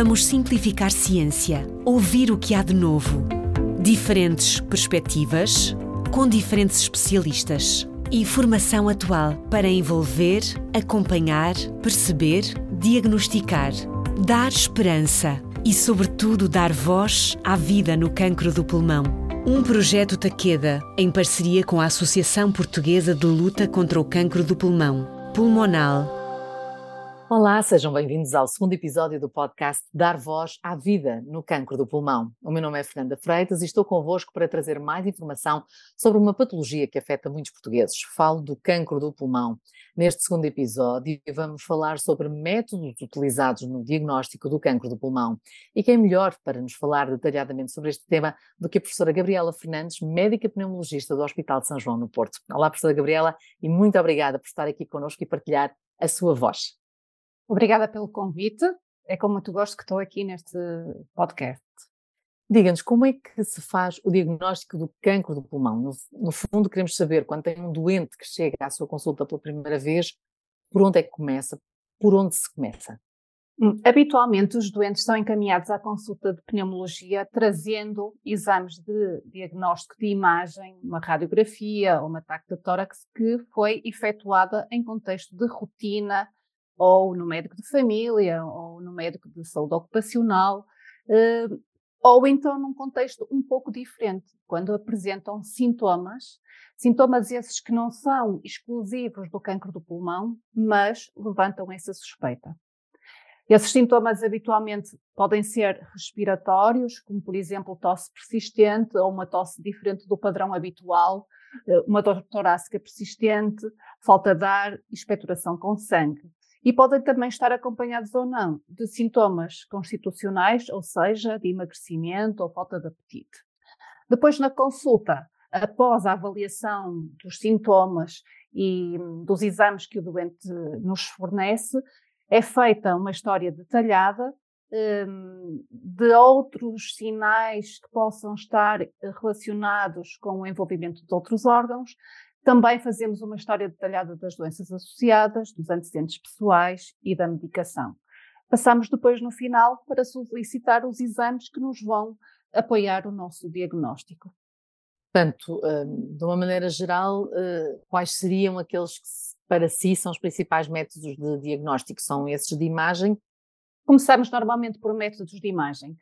Vamos simplificar ciência, ouvir o que há de novo. Diferentes perspectivas, com diferentes especialistas. Informação atual para envolver, acompanhar, perceber, diagnosticar, dar esperança e, sobretudo, dar voz à vida no cancro do pulmão. Um projeto Taqueda, em parceria com a Associação Portuguesa de Luta contra o Cancro do Pulmão, Pulmonal Olá, sejam bem-vindos ao segundo episódio do podcast Dar Voz à Vida no Cancro do Pulmão. O meu nome é Fernanda Freitas e estou convosco para trazer mais informação sobre uma patologia que afeta muitos portugueses. Falo do cancro do pulmão. Neste segundo episódio, vamos falar sobre métodos utilizados no diagnóstico do cancro do pulmão. E quem é melhor para nos falar detalhadamente sobre este tema do que a professora Gabriela Fernandes, médica pneumologista do Hospital de São João, no Porto. Olá, professora Gabriela, e muito obrigada por estar aqui connosco e partilhar a sua voz. Obrigada pelo convite. É com muito gosto que estou aqui neste podcast. Diga-nos, como é que se faz o diagnóstico do cancro do pulmão? No, no, fundo, queremos saber, quando tem um doente que chega à sua consulta pela primeira vez, por onde é que começa? Por onde se começa? Hum, habitualmente, os doentes são encaminhados à consulta de pneumologia trazendo exames de diagnóstico de imagem, uma radiografia ou uma ataque de tórax que foi efetuada em contexto de rotina ou no médico de família, ou no médico de saúde ocupacional, eh, ou então num contexto um pouco diferente, quando apresentam sintomas, sintomas esses que não são exclusivos do cancro do pulmão, mas levantam essa suspeita. Esses sintomas habitualmente podem ser respiratórios, como por exemplo tosse persistente ou uma tosse diferente do padrão habitual, eh, uma dor torácica persistente, falta de ar, expectoração com sangue e podem também estar acompanhados ou não de sintomas constitucionais, ou seja, de emagrecimento ou falta de apetite. Depois, na consulta, após a avaliação dos sintomas e dos exames que o doente nos fornece, é feita uma história detalhada um, de outros sinais que possam estar relacionados com o envolvimento de outros órgãos, também fazemos uma história detalhada das doenças associadas, dos antecedentes pessoais e da medicação. Passamos depois, no final, para solicitar os exames que nos vão apoiar o nosso diagnóstico. Portanto, hum, de uma maneira geral, hum, quais seriam aqueles que para si são os principais métodos de diagnóstico? São esses de imagem? Começamos normalmente por métodos de imagem.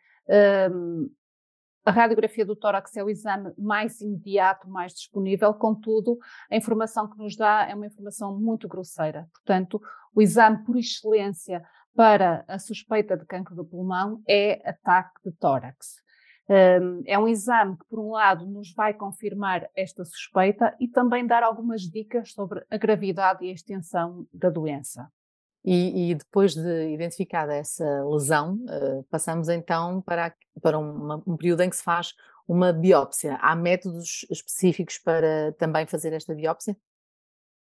A radiografia do tórax é o exame mais imediato, mais disponível, contudo, a informação que nos dá é uma informação muito grosseira. Portanto, o exame por excelência para a suspeita de cancro do pulmão é ataque de tórax. Hum, é um exame que, por um lado, nos vai confirmar esta suspeita e também dar algumas dicas sobre a gravidade e a extensão da doença. E, e, depois de identificada essa lesão, uh, passamos então para, para uma, um período em que se faz uma biópsia. Há métodos específicos para também fazer esta biópsia?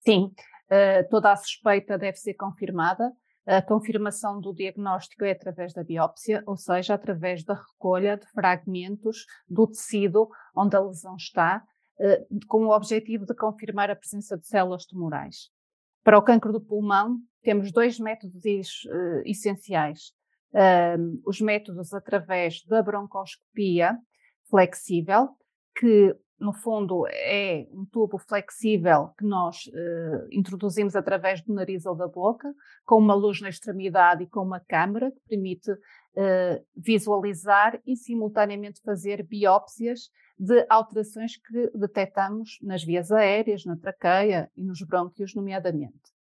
Sim, uh, toda a suspeita deve ser confirmada. A confirmação do diagnóstico é através da biópsia, ou seja, através da recolha de fragmentos do tecido onde a lesão está, uh, com o objetivo de confirmar a presença de células tumorais. Para o cancro do pulmão, temos dois métodos uh, essenciais. Um, os métodos através da broncoscopia flexível, que no fundo é um tubo flexível que nós uh, introduzimos através do nariz ou da boca, com uma luz na extremidade e com uma câmara que permite uh, visualizar e simultaneamente fazer biópsias de alterações que detectamos nas vias aéreas, na traqueia e nos brônquios, nomeadamente.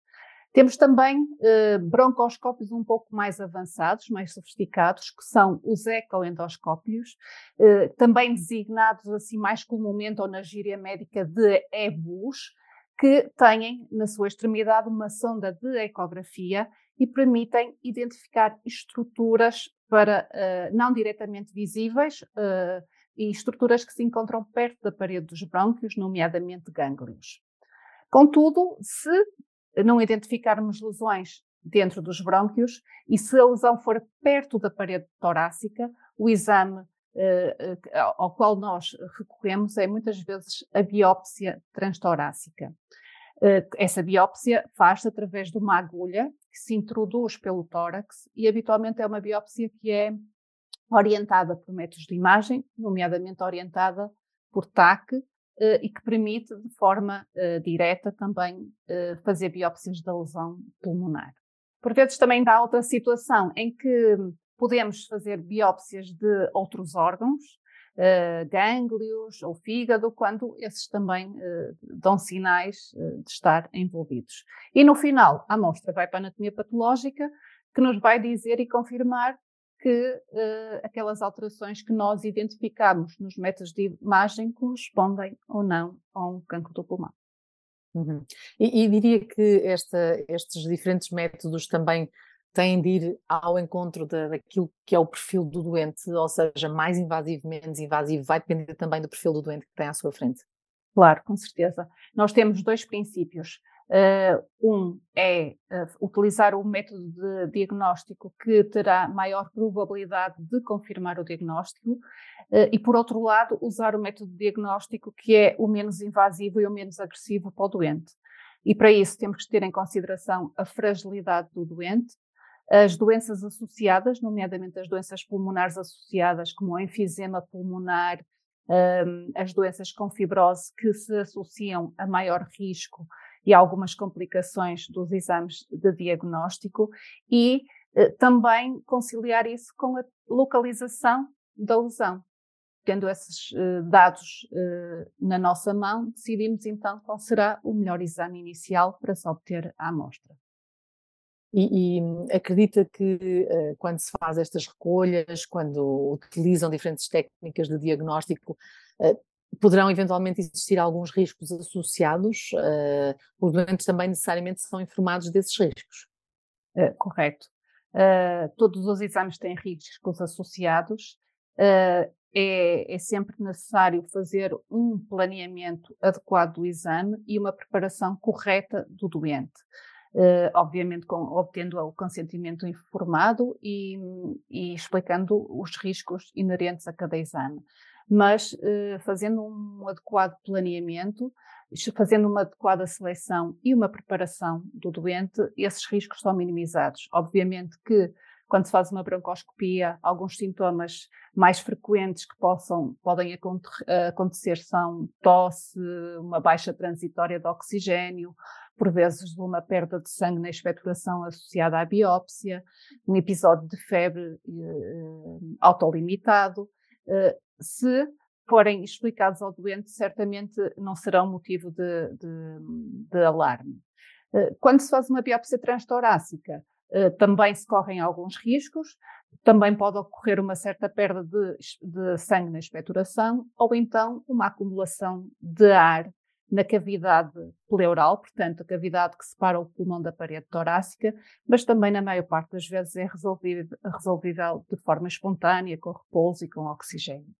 Temos também eh, broncoscópios um pouco mais avançados, mais sofisticados, que são os ecoendoscópios, eh, também designados assim mais comumente ou na gíria médica de EBUS, que têm na sua extremidade uma sonda de ecografia e permitem identificar estruturas para uh, não diretamente visíveis uh, e estruturas que se encontram perto da parede dos brônquios, nomeadamente gânglios. Contudo, se não identificarmos lesões dentro dos brônquios e se a lesão for perto da parede torácica, o exame uh, ao qual nós recorremos é muitas vezes a biópsia transtorácica. Essa biópsia faz-se através de uma agulha que se introduz pelo tórax e habitualmente é uma biópsia que é orientada por métodos de imagem, nomeadamente orientada por TAC, eh, e que permite de forma eh, direta também eh, fazer biópsias da lesão pulmonar. Por vezes também dá outra situação em que podemos fazer biópsias de outros órgãos, uh, gânglios ou fígado, quando esses também uh, dão sinais uh, de estar envolvidos. E no final, a amostra vai para a anatomia patológica, que nos vai dizer e confirmar que aquelas alterações que nós identificamos nos métodos de imagem correspondem ou não a um cancro do pulmão. Uhum. E, e, diria que esta, estes diferentes métodos também têm de ir ao encontro de, daquilo que é o perfil do doente, ou seja, mais invasivo, menos invasivo, vai depender também do perfil do doente que tem à sua frente. Claro, com certeza. Nós temos dois princípios. Uh, um é uh, utilizar o método de diagnóstico que terá maior probabilidade de confirmar o diagnóstico, uh, e por outro lado, usar o método de diagnóstico que é o menos invasivo e o menos agressivo para o doente. E para isso temos que ter em consideração a fragilidade do doente, as doenças associadas, nomeadamente as doenças pulmonares associadas, como o enfisema pulmonar, um, as doenças com fibrose que se associam a maior risco e algumas complicações dos exames de diagnóstico e eh, também conciliar isso com a localização da lesão. Tendo esses eh, dados eh, na nossa mão, decidimos então qual será o melhor exame inicial para se obter a amostra. E, e, acredita que uh, quando se faz estas recolhas, quando utilizam diferentes técnicas de diagnóstico, uh, poderão eventualmente existir alguns riscos associados? Uh, os doentes também necessariamente são informados desses riscos? correto. todos os exames têm riscos associados. É, é, sempre necessário fazer um planeamento adequado do exame e uma preparação correta do doente obviamente com, obtendo o consentimento informado e, e, explicando os riscos inerentes a cada exame. Mas uh, fazendo um adequado planeamento, fazendo uma adequada seleção e uma preparação do doente, esses riscos são minimizados. Obviamente que quando se faz uma broncoscopia, alguns sintomas mais frequentes que possam, podem acontecer são tosse, uma baixa transitória de oxigênio, por vezes uma perda de sangue na expectoração associada à biópsia, um episódio de febre eh, autolimitado. Eh, se forem explicados ao doente, certamente não serão motivo de, de, de alarme. Eh, quando se faz uma biópsia transtorácica, eh, também se correm alguns riscos, também pode ocorrer uma certa perda de, de sangue na expectoração ou então uma acumulação de ar na cavidade pleural, portanto, a cavidade que separa o pulmão da parede torácica, mas também, na maior parte das vezes, é resolvível, resolvível de forma espontânea, com repouso e com oxigênio.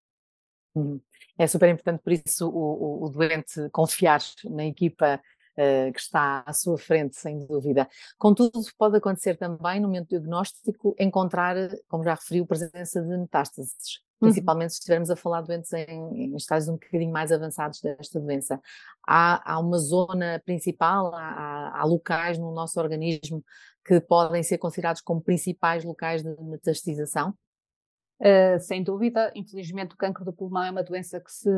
Uhum. É super importante, por isso, o, o, o doente confiar na equipa uh, que está à sua frente, sem dúvida. Contudo, pode acontecer também, no momento diagnóstico, encontrar, como já referiu, presença de metástases. Uhum. Principalmente se estivermos a falar de doentes em, em estágios um bocadinho mais avançados desta doença. Há, há uma zona principal, há, há locais no nosso organismo que podem ser considerados como principais locais de metastização? Uh, sem dúvida, infelizmente o cancro do pulmão é uma doença que se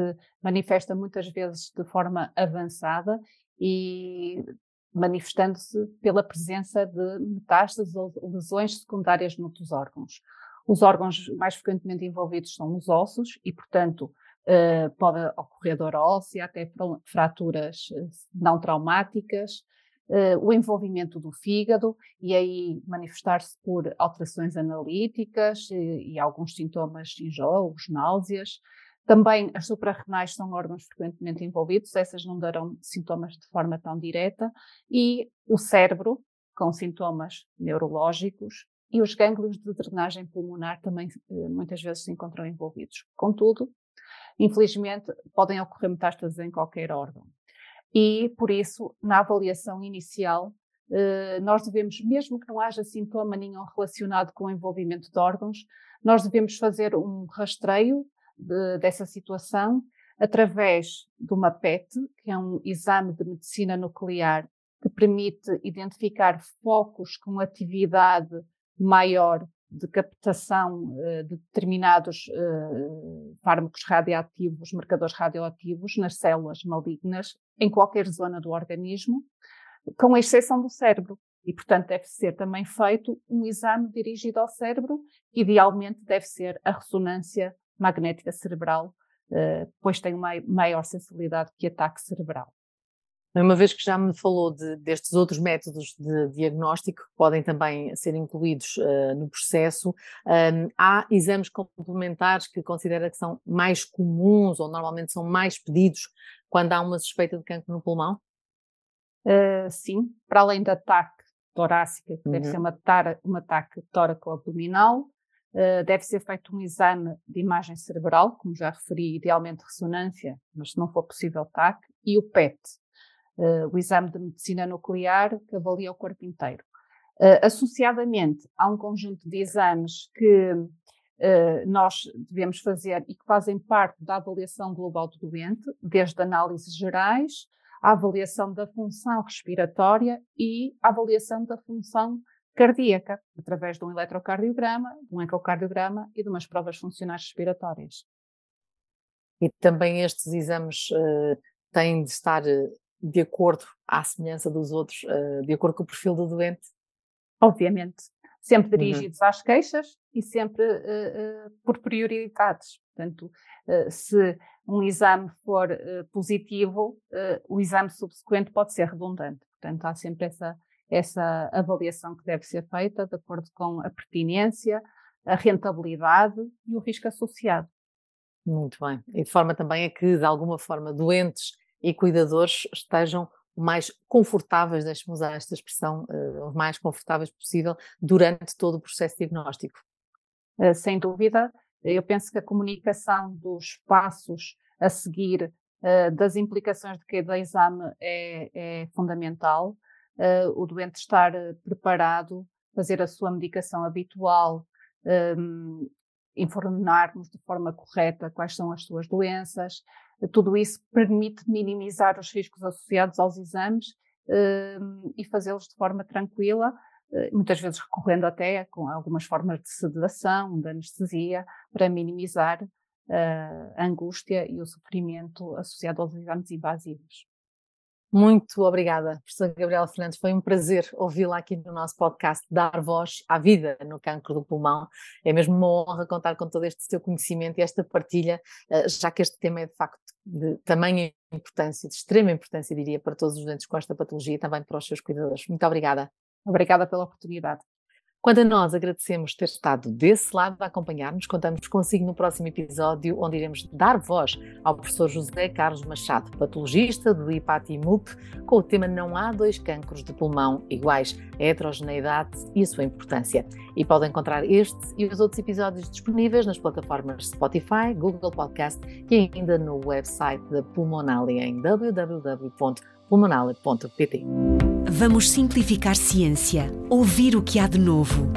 manifesta muitas vezes de forma avançada e manifestando-se pela presença de metástases ou lesões secundárias noutros órgãos. Os órgãos mais frequentemente envolvidos são os ossos e, portanto, uh, pode ocorrer dor óssea, até fraturas eh, não traumáticas, uh, o envolvimento do fígado e aí manifestar-se por alterações analíticas e, e alguns sintomas enjoos, náuseas, também as suprarrenais são órgãos frequentemente envolvidos, essas não darão sintomas de forma tão direta, e o cérebro, com sintomas neurológicos, e os gânglios de drenagem pulmonar também eh, muitas vezes se encontram envolvidos. Contudo, infelizmente, podem ocorrer metástases em qualquer órgão. E, por isso, na avaliação inicial, eh, nós devemos, mesmo que não haja sintoma nenhum relacionado com o envolvimento de órgãos, nós devemos fazer um rastreio de, dessa situação através de uma PET, que é um exame de medicina nuclear que permite identificar focos com atividade maior de captação uh, de determinados uh, fármacos radioativos, marcadores radioativos nas células malignas em qualquer zona do organismo, com exceção do cérebro. E, portanto, deve ser também feito um exame dirigido ao cérebro, idealmente deve ser a ressonância magnética cerebral, uh, pois tem uma maior sensibilidade que ataque cerebral. Uma vez que já me falou de, destes outros métodos de diagnóstico que podem também ser incluídos uh, no processo, um, há exames complementares que considera que são mais comuns ou normalmente são mais pedidos quando há uma suspeita de cancro no pulmão? Uh, sim, para além da TAC torácica, que uhum. deve ser uma, tar, uma TAC tóraco-abdominal, uh, deve ser feito um exame de imagem cerebral, como já referi, idealmente ressonância, mas se não for possível TAC, e o PET, uh, o exame de medicina nuclear, que avalia o corpo inteiro. Uh, associadamente, há um conjunto de exames que uh, nós devemos fazer e que fazem parte da avaliação global do doente, desde análises gerais, a avaliação da função respiratória e a avaliação da função cardíaca, através de um eletrocardiograma, de um ecocardiograma e de umas provas funcionais respiratórias. E também estes exames uh, têm de estar de acordo à semelhança dos outros, uh, de acordo com o perfil do doente? Obviamente. Sempre uhum. dirigidos uhum. às queixas e sempre uh, uh, por prioridades. Portanto, se um exame for positivo, o exame subsequente pode ser redundante. Portanto, há sempre essa, essa avaliação que deve ser feita de acordo com a pertinência, a rentabilidade e o risco associado. Muito bem. E de forma também a que, de alguma forma, doentes e cuidadores estejam mais confortáveis, deixe-me usar esta expressão, uh, o mais confortáveis possível durante todo o processo diagnóstico. Uh, sem dúvida, eu penso que a comunicação dos passos a seguir, uh, das implicações de cada exame é, é fundamental. o doente estar preparado, fazer a sua medicação habitual, um, informarmos de forma correta quais são as suas doenças, tudo isso permite minimizar os riscos associados aos exames uh, e fazê-los de forma tranquila, uh, muitas vezes recorrendo até com algumas formas de sedação, de anestesia, para minimizar uh, a angústia e o sofrimento associado aos exames invasivos. Muito obrigada, professora Gabriela Fernandes. Foi um prazer ouvi-la aqui no nosso podcast Dar Voz à Vida no Cancro do Pulmão. É mesmo uma honra contar com todo este seu conhecimento e esta partilha, eh, já que este tema é de facto de tamanha importância, de extrema importância, diria, para todos os doentes com esta patologia e também para os seus cuidadores. Muito obrigada. Obrigada pela oportunidade. Quando a nós agradecemos ter estado desse lado a acompanhar-nos, contamos consigo no próximo episódio, onde iremos dar voz ao professor José Carlos Machado, patologista do IPAT-IMUP, com o tema Não há dois cancros de pulmão iguais, a heterogeneidade e a sua importância. E pode encontrar este e os outros episódios disponíveis nas plataformas Spotify, Google Podcast e ainda no website da Pulmonale em www.pulmonale.pt. Vamos simplificar ciência, ouvir o que há de novo.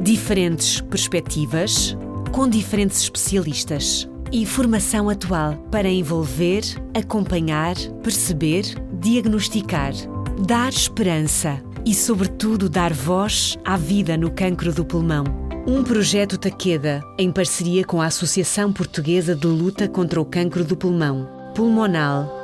Diferentes perspectivas, com diferentes especialistas. Informação atual para envolver, acompanhar, perceber, diagnosticar, dar esperança e, sobretudo, dar voz à vida no cancro do pulmão. Um projeto Taqueda, em parceria com a Associação Portuguesa de Luta contra o Cancro do Pulmão, Pulmonal